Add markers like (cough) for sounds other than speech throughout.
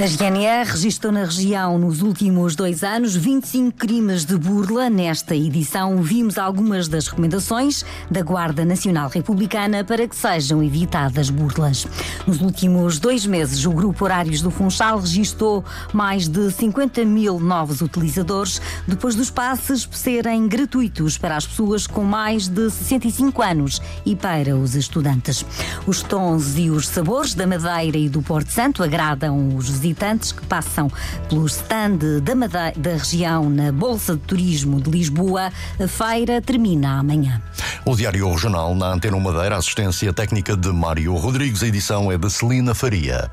A GNR registrou na região nos últimos dois anos 25 crimes de burla. Nesta edição, vimos algumas das recomendações da Guarda Nacional Republicana para que sejam evitadas burlas. Nos últimos dois meses, o Grupo Horários do Funchal registrou mais de 50 mil novos utilizadores, depois dos passes serem gratuitos para as pessoas com mais de 65 anos e para os estudantes. Os tons e os sabores da Madeira e do Porto Santo agradam os visitantes visitantes que passam pelo stand da, Madeira, da região na Bolsa de Turismo de Lisboa. A feira termina amanhã. O Diário Regional na Antena Madeira, assistência técnica de Mário Rodrigues, a edição é de Celina Faria.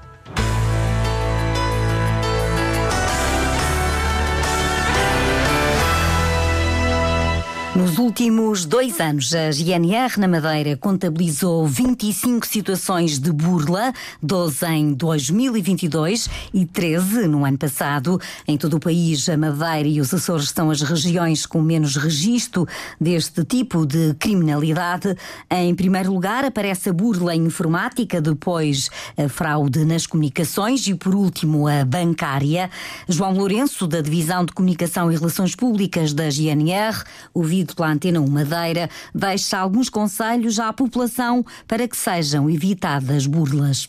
Nos últimos dois anos, a GNR na Madeira contabilizou 25 situações de burla, 12 em 2022 e 13 no ano passado. Em todo o país, a Madeira e os Açores são as regiões com menos registro deste tipo de criminalidade. Em primeiro lugar, aparece a burla informática, depois a fraude nas comunicações e, por último, a bancária. João Lourenço, da Divisão de Comunicação e Relações Públicas da GNR, ouvido pela Antena 1 Madeira, deixa alguns conselhos à população para que sejam evitadas burlas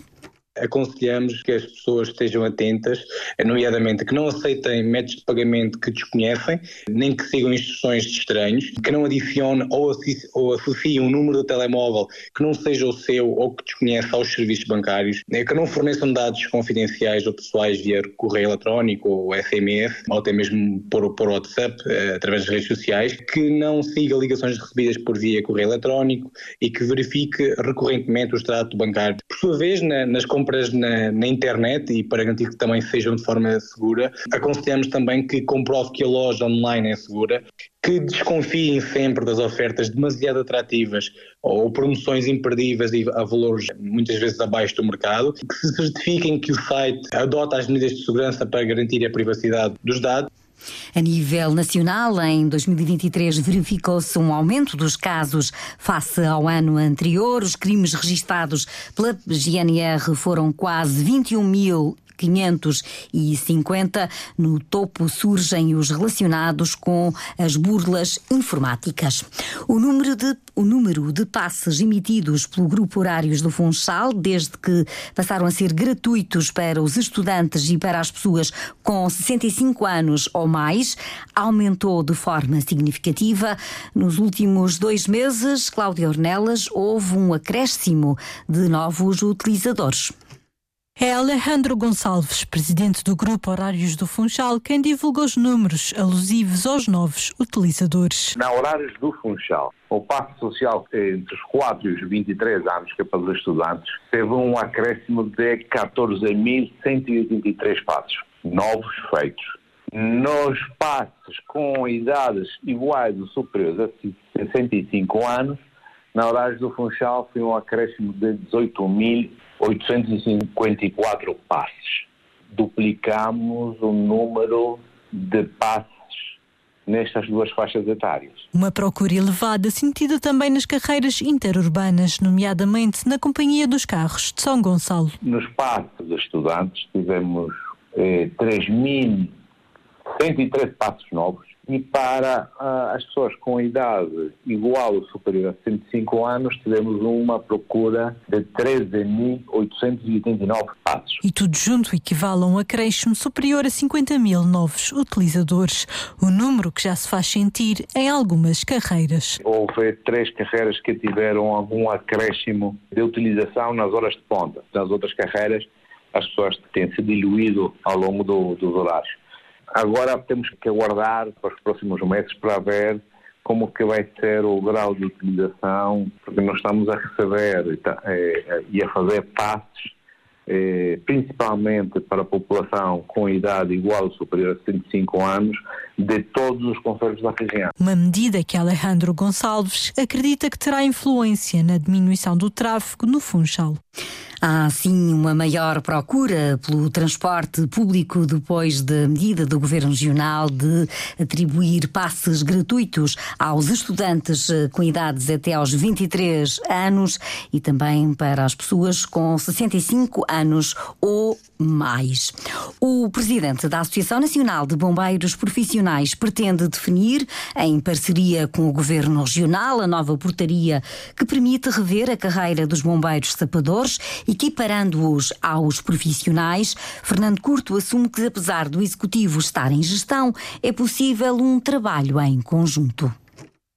aconselhamos que as pessoas estejam atentas, nomeadamente que não aceitem métodos de pagamento que desconhecem, nem que sigam instruções de estranhos, que não adicionem ou, ou associem um número de telemóvel que não seja o seu ou que desconheça aos serviços bancários, né, que não forneçam dados confidenciais ou pessoais via correio eletrónico ou SMS, ou até mesmo por, por WhatsApp, eh, através das redes sociais, que não siga ligações recebidas por via correio eletrónico e que verifique recorrentemente o extrato bancário. Por sua vez, na, nas compras compras na, na, internet e para garantir que também sejam de forma segura. Aconselhamos também que comprove que a loja online é segura, que desconfiem sempre das ofertas demasiado atrativas ou promoções imperdíveis e a valores muitas vezes abaixo do mercado, que se certifiquem que o site adota as medidas de segurança para garantir a privacidade dos dados a nível nacional, em 2023, verificou-se um aumento dos casos face ao ano anterior. Os crimes registados pela GNR foram quase 21 mil 550. No topo surgem os relacionados com as burlas informáticas. O número de, o número de passes emitidos pelo Grupo Horários do Funchal, desde que passaram a ser gratuitos para os estudantes e para as pessoas com 65 anos ou mais, aumentou de forma significativa. Nos últimos dois meses, Cláudia Ornelas, houve um acréscimo de novos utilizadores. É Alejandro Gonçalves, presidente do Grupo Horários do Funchal, quem divulga os números alusivos aos novos utilizadores. Na Horários do Funchal, o passo social entre os 4 e os 23 anos, que é para os estudantes, teve um acréscimo de 14.183 passos novos feitos. Nos passos com idades iguais ou superiores a 65 anos, na Horários do Funchal foi um acréscimo de 18.854 passes. Duplicamos o número de passes nestas duas faixas etárias. Uma procura elevada sentida também nas carreiras interurbanas, nomeadamente na Companhia dos Carros de São Gonçalo. Nos passos de estudantes tivemos eh, 3.113 passos novos, e para uh, as pessoas com idade igual ou superior a 105 anos, tivemos uma procura de 13.889 passos. E tudo junto equivale a um acréscimo superior a 50 mil novos utilizadores, o número que já se faz sentir em algumas carreiras. Houve três carreiras que tiveram algum acréscimo de utilização nas horas de ponta. Nas outras carreiras, as pessoas têm se diluído ao longo do, dos horários. Agora temos que aguardar para os próximos meses para ver como que vai ser o grau de utilização, porque nós estamos a receber e a fazer passes, eh, principalmente para a população com idade igual ou superior a 65 anos, de todos os conselhos da região. Uma medida que Alejandro Gonçalves acredita que terá influência na diminuição do tráfego no Funchal. Há sim uma maior procura pelo transporte público depois da medida do Governo Regional de atribuir passes gratuitos aos estudantes eh, com idades até aos 23 anos e também para as pessoas com 65 anos ou mais. O presidente da Associação Nacional de Bombeiros Profissionais pretende definir, em parceria com o Governo Regional, a nova portaria que permite rever a carreira dos bombeiros sapadores equiparando-os aos profissionais, Fernando Curto assume que, apesar do executivo estar em gestão, é possível um trabalho em conjunto.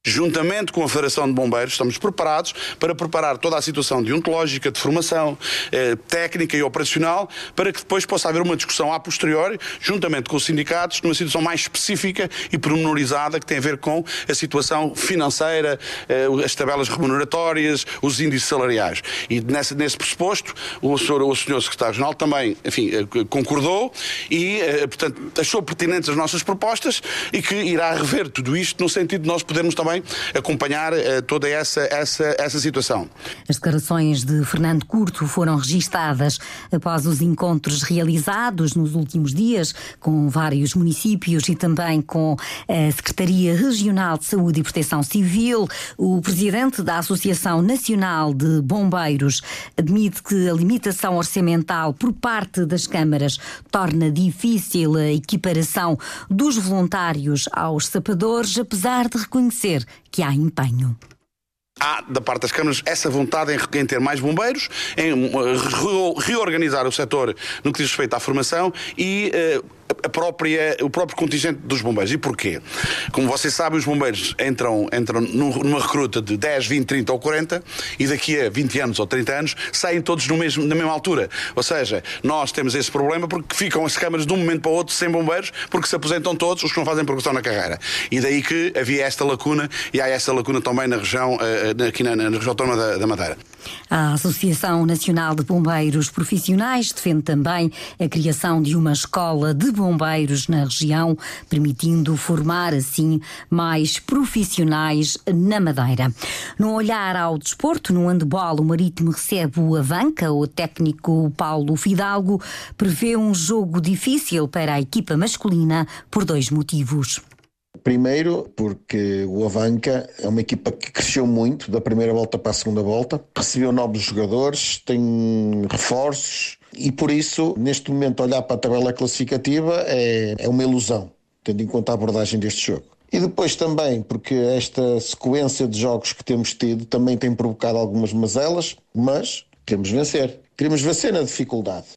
Juntamente com a Federação de Bombeiros, estamos preparados para preparar toda a situação deontológica, de formação, eh, técnica e operacional, para que depois possa haver uma discussão a posteriori, juntamente com os sindicatos, numa situação mais específica e pormenorizada, que tem a ver com a situação financeira, eh, as tabelas remuneratórias, os índices salariais. E nesse, nesse pressuposto, o senhor, o senhor Secretário-Geral também, enfim, eh, concordou e, eh, portanto, achou pertinentes as nossas propostas e que irá rever tudo isto no sentido de nós podermos também também acompanhar uh, toda essa, essa, essa situação. As declarações de Fernando Curto foram registadas após os encontros realizados nos últimos dias com vários municípios e também com a Secretaria Regional de Saúde e Proteção Civil. O presidente da Associação Nacional de Bombeiros admite que a limitação orçamental por parte das câmaras torna difícil a equiparação dos voluntários aos sapadores, apesar de reconhecer que há empenho. Há da parte das câmaras essa vontade em, em ter mais bombeiros, em uh, reorganizar o setor no que diz respeito à formação e uh, a própria, o próprio contingente dos bombeiros. E porquê? Como vocês sabem, os bombeiros entram, entram numa recruta de 10, 20, 30 ou 40 e daqui a 20 anos ou 30 anos saem todos no mesmo, na mesma altura. Ou seja, nós temos esse problema porque ficam as câmaras de um momento para o outro sem bombeiros porque se aposentam todos os que não fazem progressão na carreira. E daí que havia esta lacuna e há esta lacuna também na região, eh, eh, aqui na, na região autónoma da, da Madeira. A Associação Nacional de Bombeiros Profissionais defende também a criação de uma escola de bombeiros na região, permitindo formar assim mais profissionais na Madeira. No olhar ao desporto, no handebol, o Marítimo recebe o Avanca. O técnico Paulo Fidalgo prevê um jogo difícil para a equipa masculina por dois motivos. Primeiro, porque o Avanca é uma equipa que cresceu muito da primeira volta para a segunda volta, recebeu novos jogadores, tem reforços e por isso, neste momento, olhar para a tabela classificativa é, é uma ilusão, tendo em conta a abordagem deste jogo. E depois também, porque esta sequência de jogos que temos tido também tem provocado algumas mazelas, mas queremos vencer. Queremos vencer na dificuldade.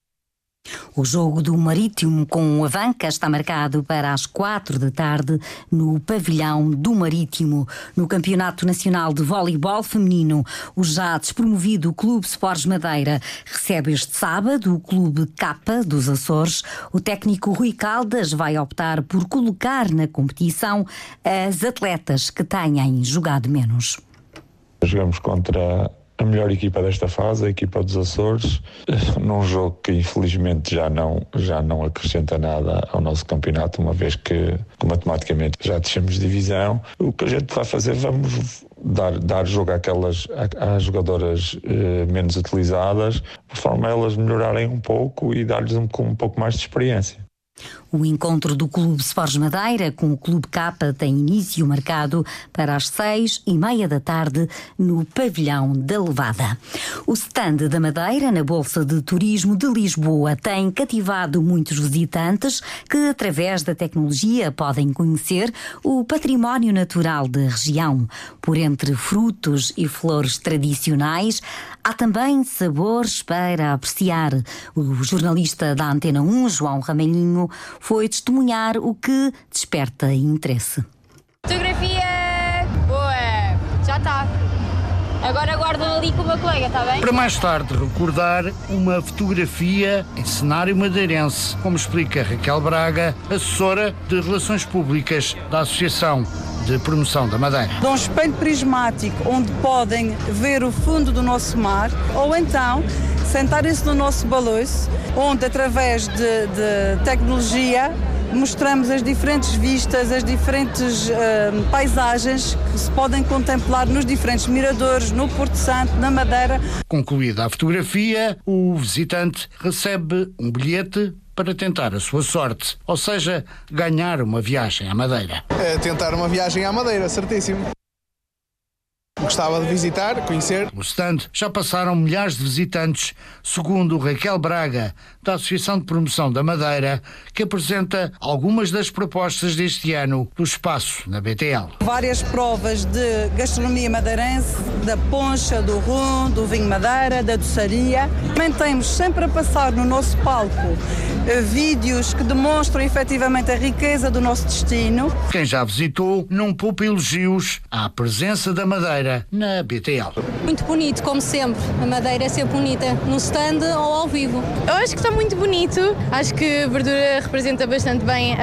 O jogo do Marítimo com o Avanca está marcado para as quatro da tarde no pavilhão do Marítimo. No Campeonato Nacional de Voleibol Feminino, o já despromovido Clube Sports Madeira recebe este sábado o Clube Capa dos Açores. O técnico Rui Caldas vai optar por colocar na competição as atletas que tenham jogado menos. Jogamos contra a melhor equipa desta fase, a equipa dos Açores, (laughs) num jogo que infelizmente já não, já não acrescenta nada ao nosso campeonato, uma vez que, matematicamente já descemos de divisão. O que a gente vai fazer, vamos dar, dar jogo àquelas, às jogadoras eh, menos utilizadas, de forma a elas melhorarem um pouco e dar-lhes um, um pouco mais de experiência. O encontro do Clube Sports Madeira com o Clube Capa tem início marcado para as seis e meia da tarde no Pavilhão da Levada. O stand da Madeira na Bolsa de Turismo de Lisboa tem cativado muitos visitantes que, através da tecnologia, podem conhecer o património natural da região. Por entre frutos e flores tradicionais, há também sabores para apreciar. O jornalista da Antena 1, João Ramalhinho, foi testemunhar o que desperta interesse. Fotografia! Boa! Já está. Agora guardam ali com o meu colega, está bem? Para mais tarde recordar uma fotografia em cenário madeirense, como explica Raquel Braga, assessora de Relações Públicas da Associação de Promoção da Madeira. De um espelho prismático onde podem ver o fundo do nosso mar ou então sentarem-se no nosso balanço, onde através de, de tecnologia mostramos as diferentes vistas, as diferentes uh, paisagens que se podem contemplar nos diferentes miradores, no Porto Santo, na Madeira. Concluída a fotografia, o visitante recebe um bilhete para tentar a sua sorte, ou seja, ganhar uma viagem à Madeira. É tentar uma viagem à Madeira, certíssimo. Gostava de visitar, conhecer. No stand já passaram milhares de visitantes, segundo Raquel Braga, da Associação de Promoção da Madeira, que apresenta algumas das propostas deste ano do espaço na BTL. Várias provas de gastronomia madeirense, da poncha, do rum, do vinho madeira, da doçaria. Também temos sempre a passar no nosso palco vídeos que demonstram efetivamente a riqueza do nosso destino. Quem já visitou não poupa elogios à presença da Madeira na BTL. Muito bonito, como sempre. A Madeira é sempre bonita, no stand ou ao vivo. Eu acho que está muito bonito. Acho que a verdura representa bastante bem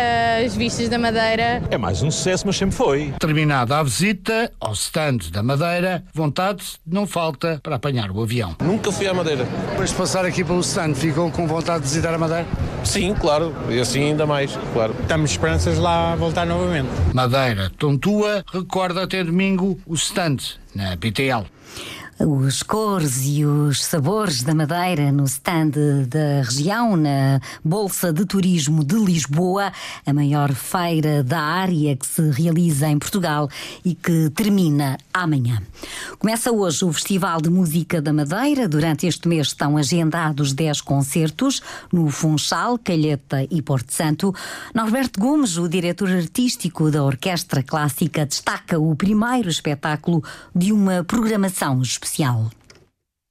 as vistas da Madeira. É mais um sucesso, mas sempre foi. Terminada a visita ao stand da Madeira, vontade não falta para apanhar o avião. Nunca fui à Madeira. Depois de passar aqui pelo stand, ficam com vontade de visitar a Madeira? Sim, claro. E assim ainda mais, claro. Temos esperanças lá voltar novamente. Madeira, Tontua, recorda até domingo o stand na BTL os cores e os sabores da Madeira no stand da região, na Bolsa de Turismo de Lisboa, a maior feira da área que se realiza em Portugal e que termina amanhã. Começa hoje o Festival de Música da Madeira. Durante este mês estão agendados 10 concertos no Funchal, Calheta e Porto Santo. Norberto Gomes, o diretor artístico da Orquestra Clássica, destaca o primeiro espetáculo de uma programação especial especial?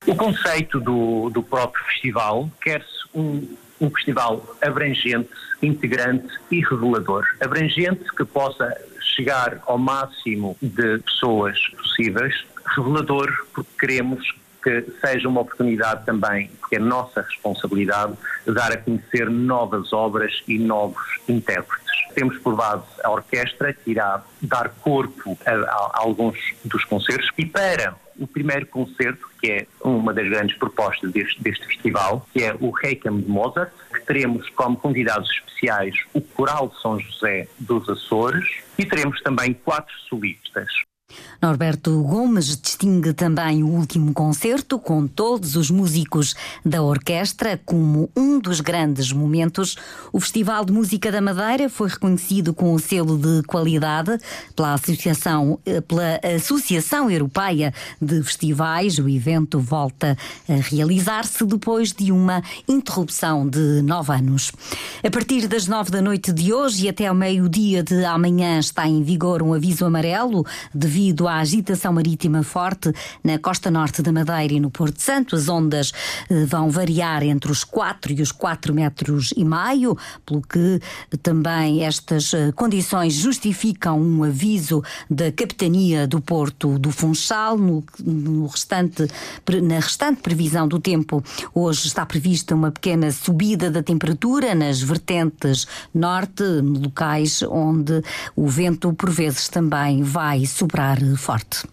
O conceito do, do próprio festival quer-se um, um festival abrangente, integrante e revelador. Abrangente que possa chegar ao máximo de pessoas possíveis, revelador porque queremos que seja uma oportunidade também, porque é nossa responsabilidade, de dar a conhecer novas obras e novos intérpretes. Temos por base a orquestra que irá dar corpo a, a, a alguns dos concertos e para o primeiro concerto, que é uma das grandes propostas deste, deste festival, que é o Requiem de Mozart, que teremos como convidados especiais o Coral de São José dos Açores e teremos também quatro solistas. Norberto Gomes distingue também o último concerto com todos os músicos da orquestra como um dos grandes momentos. O Festival de Música da Madeira foi reconhecido com o selo de qualidade pela Associação, eh, pela Associação Europeia de Festivais. O evento volta a realizar-se depois de uma interrupção de nove anos. A partir das nove da noite de hoje e até ao meio-dia de amanhã está em vigor um aviso amarelo devido à agitação marítima forte na costa norte da Madeira e no Porto Santo. As ondas eh, vão variar entre os 4 e os 4 metros e meio, pelo que também estas eh, condições justificam um aviso da Capitania do Porto do Funchal. No, no restante, na restante previsão do tempo, hoje está prevista uma pequena subida da temperatura nas vertentes norte, locais onde o vento por vezes também vai forte.